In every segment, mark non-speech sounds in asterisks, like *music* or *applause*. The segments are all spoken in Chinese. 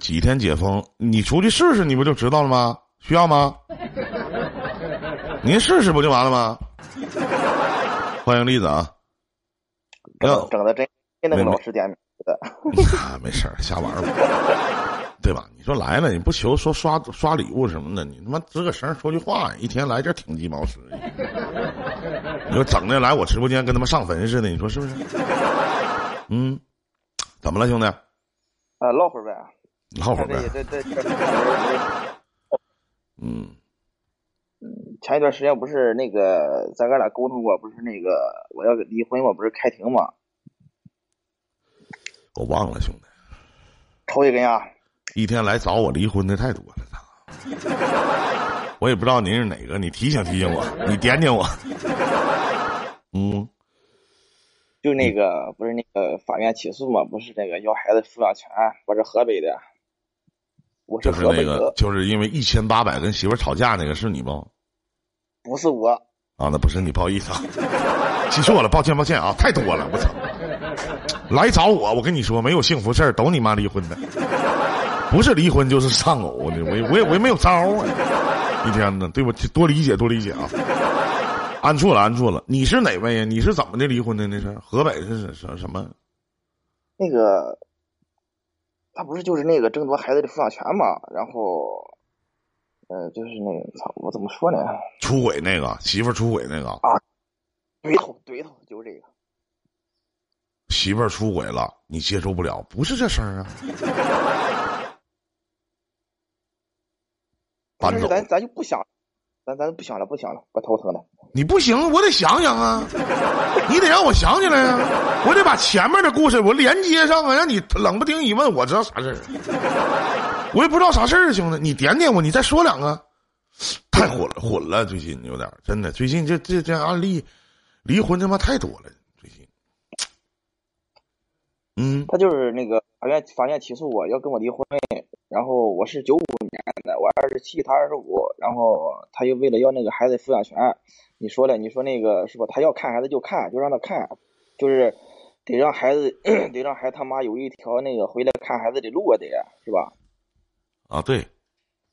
几天解封？你出去试试，你不就知道了吗？需要吗？*laughs* 您试试不就完了吗？欢迎栗子啊！整整的真真那个老师点名的。啊，没事儿，瞎玩吧，*laughs* 对吧？你说来了，你不求说刷刷礼物什么的，你他妈吱个声说句话，一天来这挺鸡毛使。你说整的来我直播间跟他妈上坟似的，你说是不是？嗯，怎么了，兄弟？啊，唠会儿呗。唠会儿呗。*laughs* 嗯。嗯，前一段时间不是那个咱哥俩沟通过，不是那个我要离婚我，不是开庭吗？我忘了，兄弟。抽一根呀！一天来找我离婚的太多了，我也不知道您是哪个，你提醒提醒我，你点点我。嗯。就那个不是那个法院起诉嘛？不是那个要孩子抚养权，我是河北的。我是河北的。就是因为一千八百跟媳妇吵架那个是你不？不是我。啊，那不是你，不好意思啊，记错了，抱歉抱歉啊，太多了，我操！来找我，我跟你说，没有幸福事儿，都你妈离婚的，不是离婚就是丧偶的，我我也我也没有招啊！一天呢，对不？多理解多理解啊！按错了按错了，你是哪位呀？你是怎么的离婚的？那是河北是什什么？那个，他不是就是那个争夺孩子的抚养权嘛？然后，呃，就是那个操，我怎么说呢？出轨那个媳妇儿出轨那个啊，对头对头，就是这个。媳妇儿出轨了，你接受不了？不是这事儿啊！反正咱咱就不想，咱咱不想了，不想了，我头疼的。你不行，我得想想啊！*laughs* 你得让我想起来啊！我得把前面的故事我连接上啊！让你冷不丁一问，我知道啥事儿。*laughs* 我也不知道啥事儿啊，兄弟，你点点我，你再说两个。太混了，混了，最近有点真的，最近这这这案例，离婚他妈太多了。嗯，他就是那个法院法院起诉我要跟我离婚，然后我是九五年的，我二十七，他二十五，然后他又为了要那个孩子抚养权，你说了，你说那个是吧？他要看孩子就看，就让他看，就是得让孩子 *clears throat* 得让孩子他妈有一条那个回来看孩子的路啊得是吧？啊，对，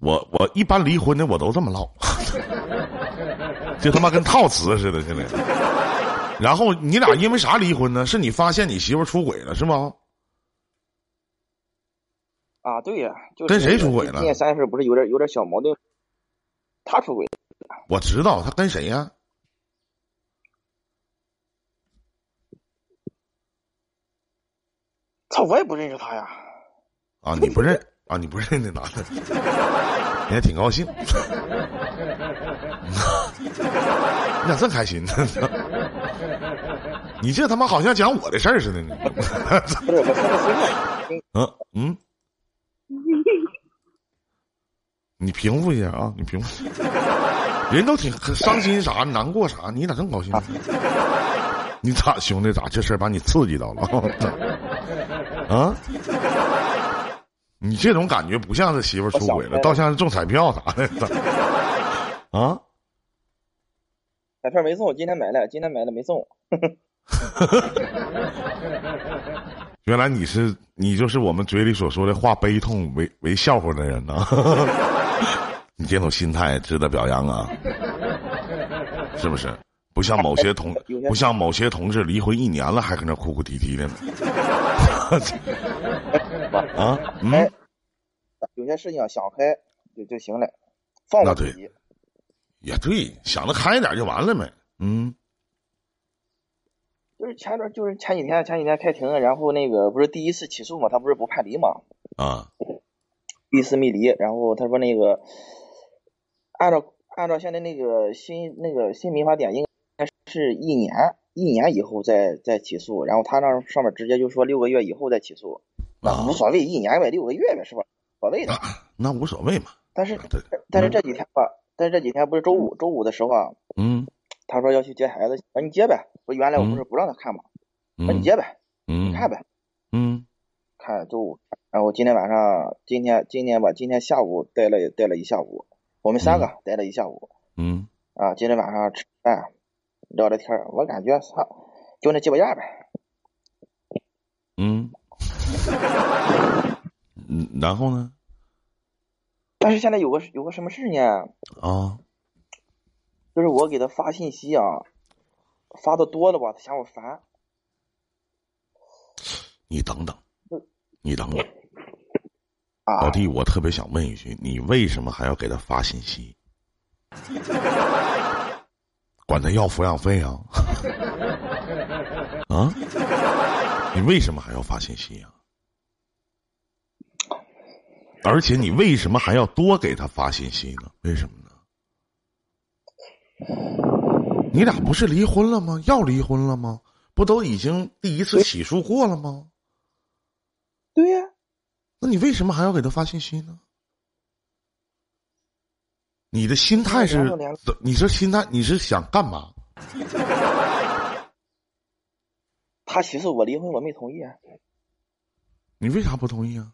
我我一般离婚的我都这么唠，*laughs* 就他妈跟套词似的，现在。*laughs* 然后你俩因为啥离婚呢？是你发现你媳妇出轨了是吗？啊，对呀，就跟谁出轨了？今年三月份不是有点有点小矛盾？他出轨。我知道他跟谁呀？操，我也不认识他呀。啊，你不认啊？你不认那男的？你还挺高兴。*laughs* 你咋这开心呢？你这他妈好像讲我的事儿似的呢。*laughs* 嗯嗯。你平复一下啊！你平复。人都挺伤心啥，难过啥，你咋这么高兴？你咋兄弟咋这事儿把你刺激到了？*laughs* 啊？你这种感觉不像是媳妇出轨了，倒像是中彩票啥的。啊？彩票没中，今天买了，今天买了没中。*laughs* 原来你是你就是我们嘴里所说的化悲痛为为笑话的人呢。*laughs* 你这种心态值得表扬啊，是不是？不像某些同 *laughs* 不像某些同志离婚一年了还搁那哭哭啼啼的呢。啊，嗯，有些事情想开就就行了，放过自己。也对，想的开一点就完了呗。嗯，就是前段，就是前几天，前几天开庭，然后那个不是第一次起诉嘛，他不是不判离嘛？啊，第一次没离，然后他说那个按照按照现在那个新那个新民法典，应该是一年一年以后再再起诉，然后他那上面直接就说六个月以后再起诉，那无所谓，一年呗，六个月呗，是吧？无所谓的那无所谓嘛。但是但是这几天吧。但是这几天不是周五，周五的时候啊，嗯，他说要去接孩子，那你接呗。我原来我不是不让他看嘛？那你接呗，嗯，看呗，嗯，看周五。然后今天晚上，今天今天吧，今天下午待了待了一下午，我们三个待了一下午，嗯，啊，今天晚上吃饭聊聊天我感觉操，就那鸡巴样呗，嗯，嗯，然后呢？但是现在有个有个什么事呢？啊，就是我给他发信息啊，发的多了吧，他嫌我烦。你等等，你等等，啊，老弟，我特别想问一句，你为什么还要给他发信息？*laughs* 管他要抚养费啊？*laughs* 啊？你为什么还要发信息呀？而且你为什么还要多给他发信息呢？为什么呢？你俩不是离婚了吗？要离婚了吗？不都已经第一次起诉过了吗？对呀，那你为什么还要给他发信息呢？你的心态是，你这心态你是想干嘛？*laughs* 他起诉我离婚，我没同意啊。你为啥不同意啊？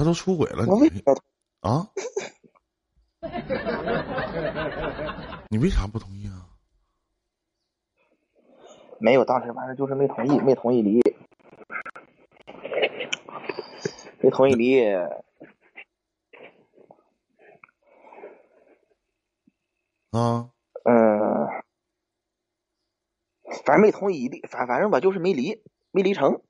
他都出轨了，我为你啊？*laughs* 你为啥不同意啊？没有，当时反正就是没同意，没同意离，没同意离。啊，嗯，反正没同意离，反反正吧，就是没离，没离成。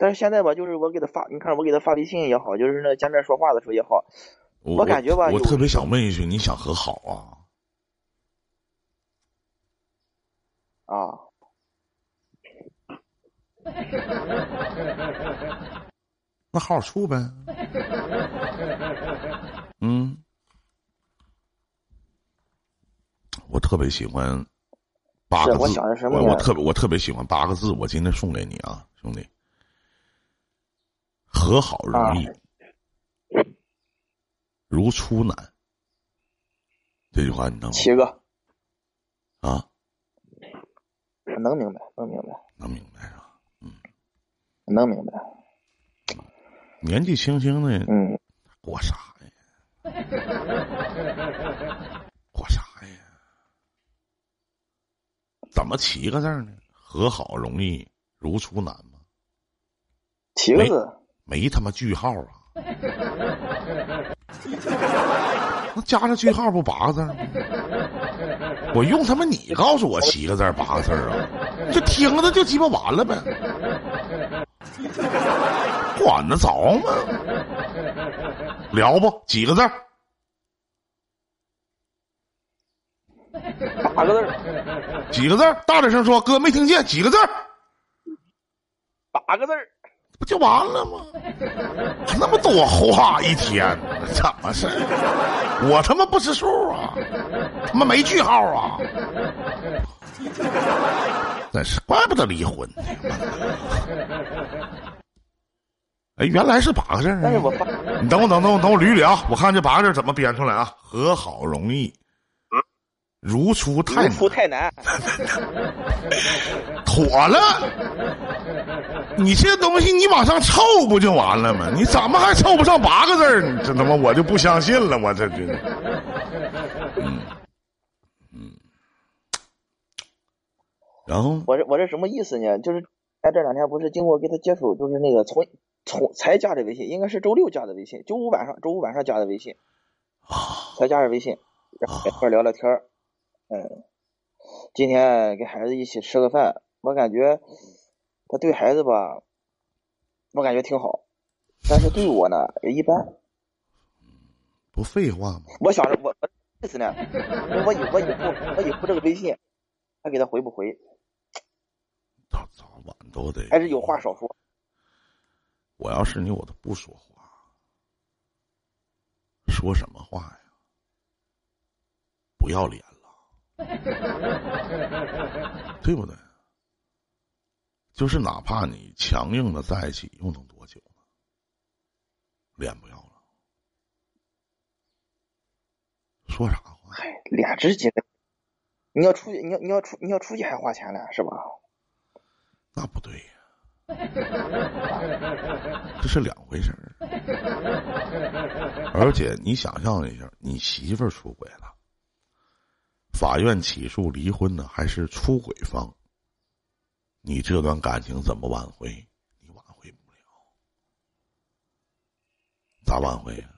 但是现在吧，就是我给他发，你看我给他发微信也好，就是那见面说话的时候也好，我感觉吧，我特别想问一句，你想和好啊？啊。*laughs* 那好好处呗。嗯，我特别喜欢八个字，我我特别我特别喜欢八个字，我今天送给你啊，兄弟。和好容易，如初难。这句话你能？七个。啊。能明白，能明白。能明白啊？嗯。能明白。年纪轻轻的，嗯。过啥呀？*laughs* 过啥呀？怎么七个字呢？和好容易，如初难吗？七个字。没他妈句号啊！那加上句号不八个字吗？我用他妈你告诉我七个字八个字啊？就听着就鸡巴完了呗？管得着吗？聊不几个字？八个字？几个字？大点声说，哥没听见。几个字？八个字？不就完了吗？那么多话一天，怎么事我他妈不识数啊！他妈没句号啊！那是怪不得离婚呢。哎，原来是八个字啊！你等我，等等我，等我捋捋啊！我看这八个字怎么编出来啊？和好容易。如出太难，太难，*laughs* 妥了。你这东西你往上凑不就完了吗？你怎么还凑不上八个字儿？这他妈我就不相信了，我这这。嗯嗯。然后我这我这什么意思呢？就是哎，这两天不是经过跟他接触，就是那个从从才加的微信，应该是周六加的微信，周五晚上周五晚上加的微信，才加的微信，然后一块聊聊天儿。嗯，今天跟孩子一起吃个饭，我感觉他对孩子吧，我感觉挺好，但是对我呢也一般。不废话吗？我想着我意思呢，我以我以后我以后这个微信还给他回不回？早早晚都得。还是有话少说。我要是你，我都不说话。说什么话呀？不要脸。*laughs* 对不对？就是哪怕你强硬的在一起，又能多久呢？脸不要了，说啥话？嗨，脸值几个？你要出去，你要你要出你要出去还花钱呢，是吧？那不对呀，这是两回事儿。*laughs* 而且你想象一下，你媳妇儿出轨了。法院起诉离婚呢还是出轨方，你这段感情怎么挽回？你挽回不了，咋挽回呀？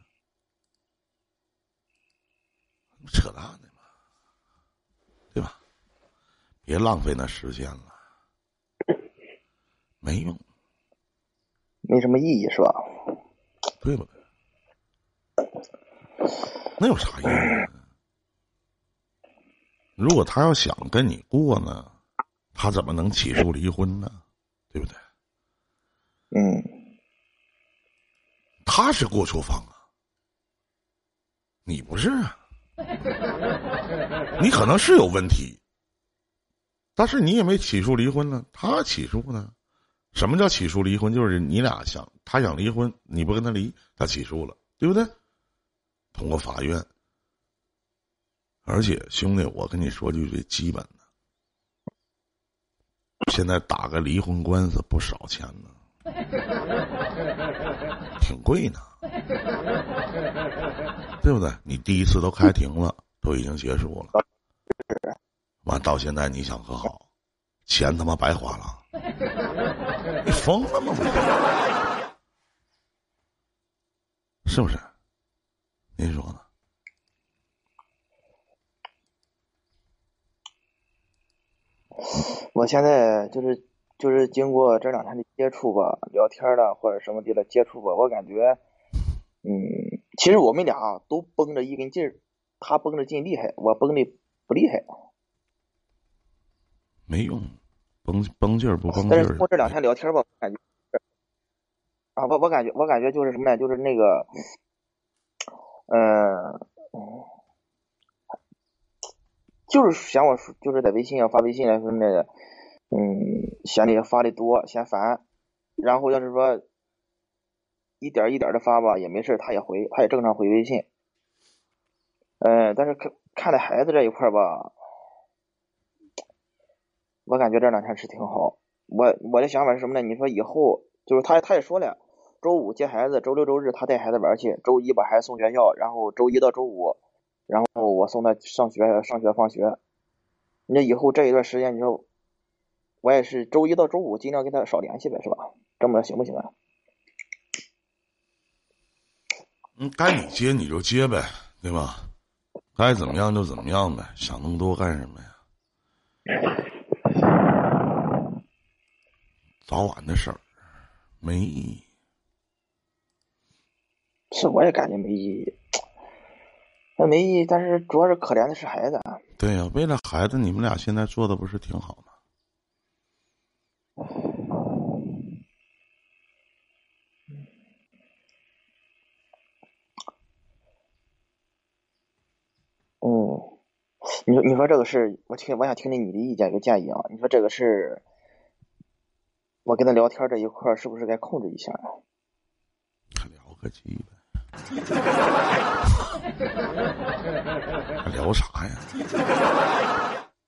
扯淡的嘛，对吧？别浪费那时间了，没用，没什么意义，是吧？对不对？那有啥意义？如果他要想跟你过呢，他怎么能起诉离婚呢？对不对？嗯，他是过错方啊，你不是啊。*laughs* 你可能是有问题，但是你也没起诉离婚呢，他起诉呢。什么叫起诉离婚？就是你俩想他想离婚，你不跟他离，他起诉了，对不对？通过法院。而且兄弟，我跟你说句最基本的，现在打个离婚官司不少钱呢，挺贵呢。对不对？你第一次都开庭了，都已经结束了，完到现在你想和好，钱他妈白花了，你疯了吗？是不是？您说呢？我现在就是就是经过这两天的接触吧，聊天了或者什么的接触吧，我感觉，嗯。其实我们俩都绷着一根劲儿，他绷着劲厉害，我绷的不厉害。没用，绷绷劲儿不绷劲儿。但是通过这两天聊天吧，我感觉啊，我我感觉我感觉就是什么呢？就是那个，嗯，就是嫌我就是在微信上发微信啊什么的，嗯，嫌你发的多，嫌烦。然后要是说。一点一点的发吧，也没事，他也回，他也正常回微信。嗯，但是看看在孩子这一块吧，我感觉这两天是挺好。我我的想法是什么呢？你说以后就是他他也说了，周五接孩子，周六周日他带孩子玩去，周一把孩子送学校，然后周一到周五，然后我送他上学上学放学。那以后这一段时间，你说我也是周一到周五尽量跟他少联系呗，是吧？这么行不行啊？嗯，该你接你就接呗，对吧？该怎么样就怎么样呗，想那么多干什么呀？早晚的事儿，没意义。是，我也感觉没意义。那没意义，但是主要是可怜的是孩子。对呀，为了孩子，你们俩现在做的不是挺好吗？你说，你说这个事，我听，我想听听你的意见，一个建议啊。你说这个事，我跟他聊天这一块是不是该控制一下？*laughs* 聊个鸡呗，*laughs* 聊啥呀？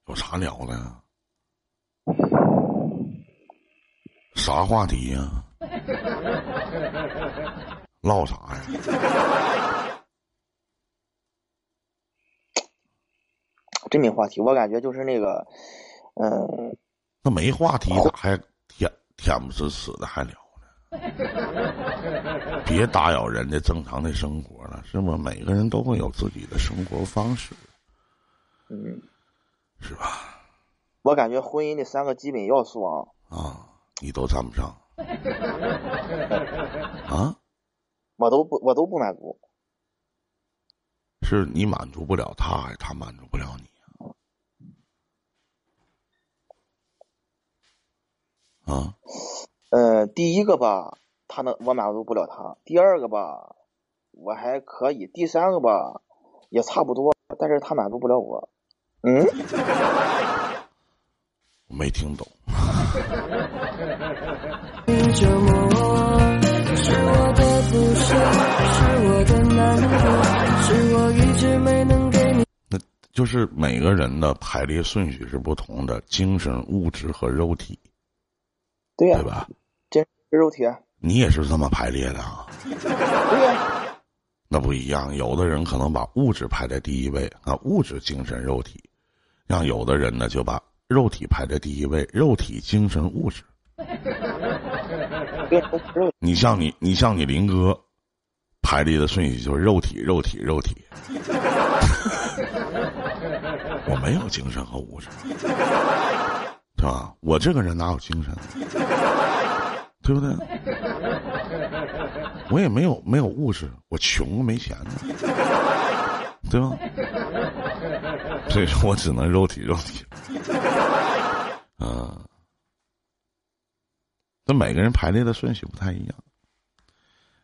有啥聊的？啥话题呀？唠啥呀？真没话题，我感觉就是那个，嗯，那没话题咋还舔舔不死死的还聊呢？*laughs* 别打扰人家正常的生活了，是吗？每个人都会有自己的生活方式，嗯，是吧？我感觉婚姻的三个基本要素啊，啊，你都占不上，*laughs* 啊，我都不，我都不满足，是你满足不了他，还是他满足不了你啊？啊，呃，第一个吧，他能我满足不了他；第二个吧，我还可以；第三个吧，也差不多，但是他满足不了我。嗯，*laughs* 没听懂。*laughs* 那就是每个人的排列顺序是不同的，精神、物质和肉体。对呀，对吧？这肉体，你也是这么排列的啊？对呀，那不一样。有的人可能把物质排在第一位啊，物质、精神、肉体；让有的人呢就把肉体排在第一位，肉体、精神、物质。你像你，你像你林哥，排列的顺序就是肉体、肉体、肉体。*laughs* 我没有精神和物质，是吧？我这个人哪有精神？对不对？我也没有没有物质，我穷没钱呢，对吧？所以说我只能肉体肉体。嗯，那每个人排列的顺序不太一样。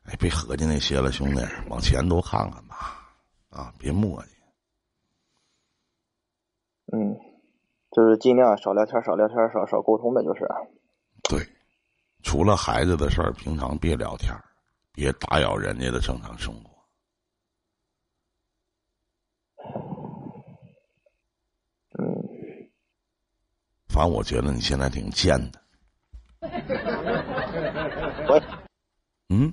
哎，别合计那些了，兄弟，往前多看看吧，啊，别磨叽。嗯，就是尽量少聊天，少聊天，少少沟通呗，就是。对，除了孩子的事儿，平常别聊天，别打扰人家的正常生活。嗯，反正我觉得你现在挺贱的。我，嗯，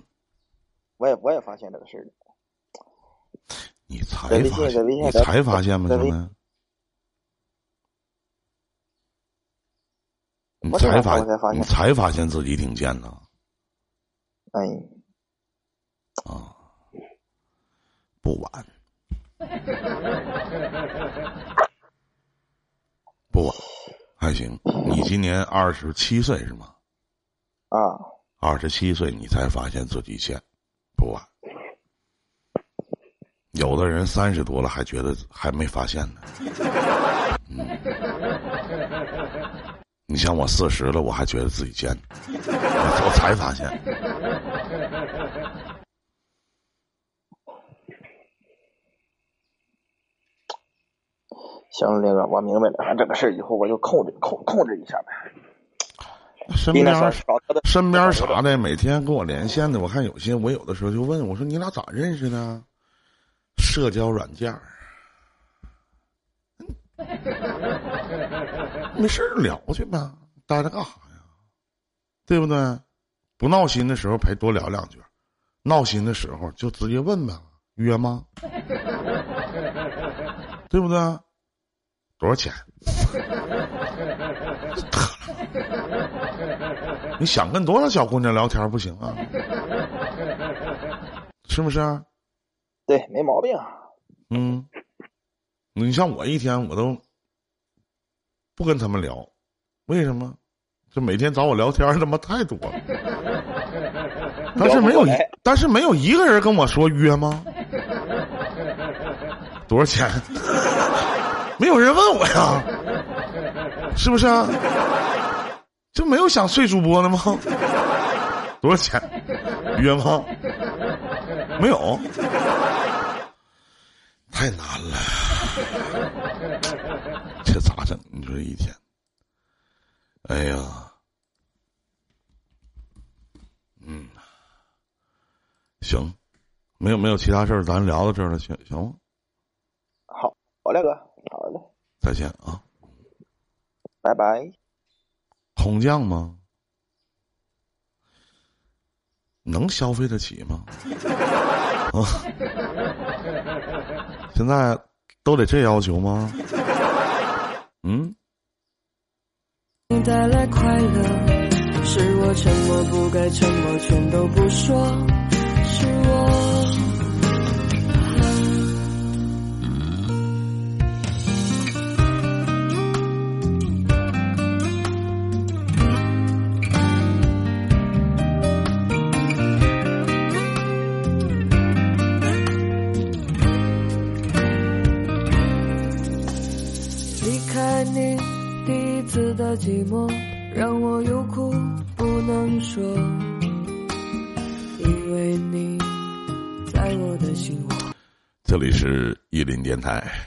我也我也发现这个事儿。你才发现？你才发现吗？兄弟？你才发，你才发现自己挺贱的。哎，啊，不晚，*laughs* 不晚，还行。你今年二十七岁是吗？啊，二十七岁你才发现自己贱，不晚。有的人三十多了还觉得还没发现呢。嗯。你像我四十了，我还觉得自己贱，*laughs* 我才发现。行，那个我明白了，这个事儿以后我就控制控控制一下呗。身边身边啥的，每天跟我连线的，我看有些，我有的时候就问我说：“你俩咋认识的？”社交软件儿。*laughs* 没事聊去呗，待着干啥呀？对不对？不闹心的时候陪多聊两句，闹心的时候就直接问呗，约吗？*laughs* 对不对？多少钱？*laughs* 你想跟多少小姑娘聊天不行啊？是不是？对，没毛病。嗯。你像我一天我都不跟他们聊，为什么？这每天找我聊天他妈太多了。但是没有，但是没有一个人跟我说约吗？多少钱？*laughs* 没有人问我呀，是不是？啊？就没有想睡主播的吗？多少钱？约吗？没有。太难了，这咋整？你说一天，哎呀，嗯，行，没有没有其他事儿，咱聊到这儿了，行行吗？好，好嘞，哥，好嘞，再见啊，拜拜。空降吗？能消费得起吗？啊，现在都得这要求吗？嗯。带来快乐，是我沉默不该沉默，全都不说，是我。是伊林电台。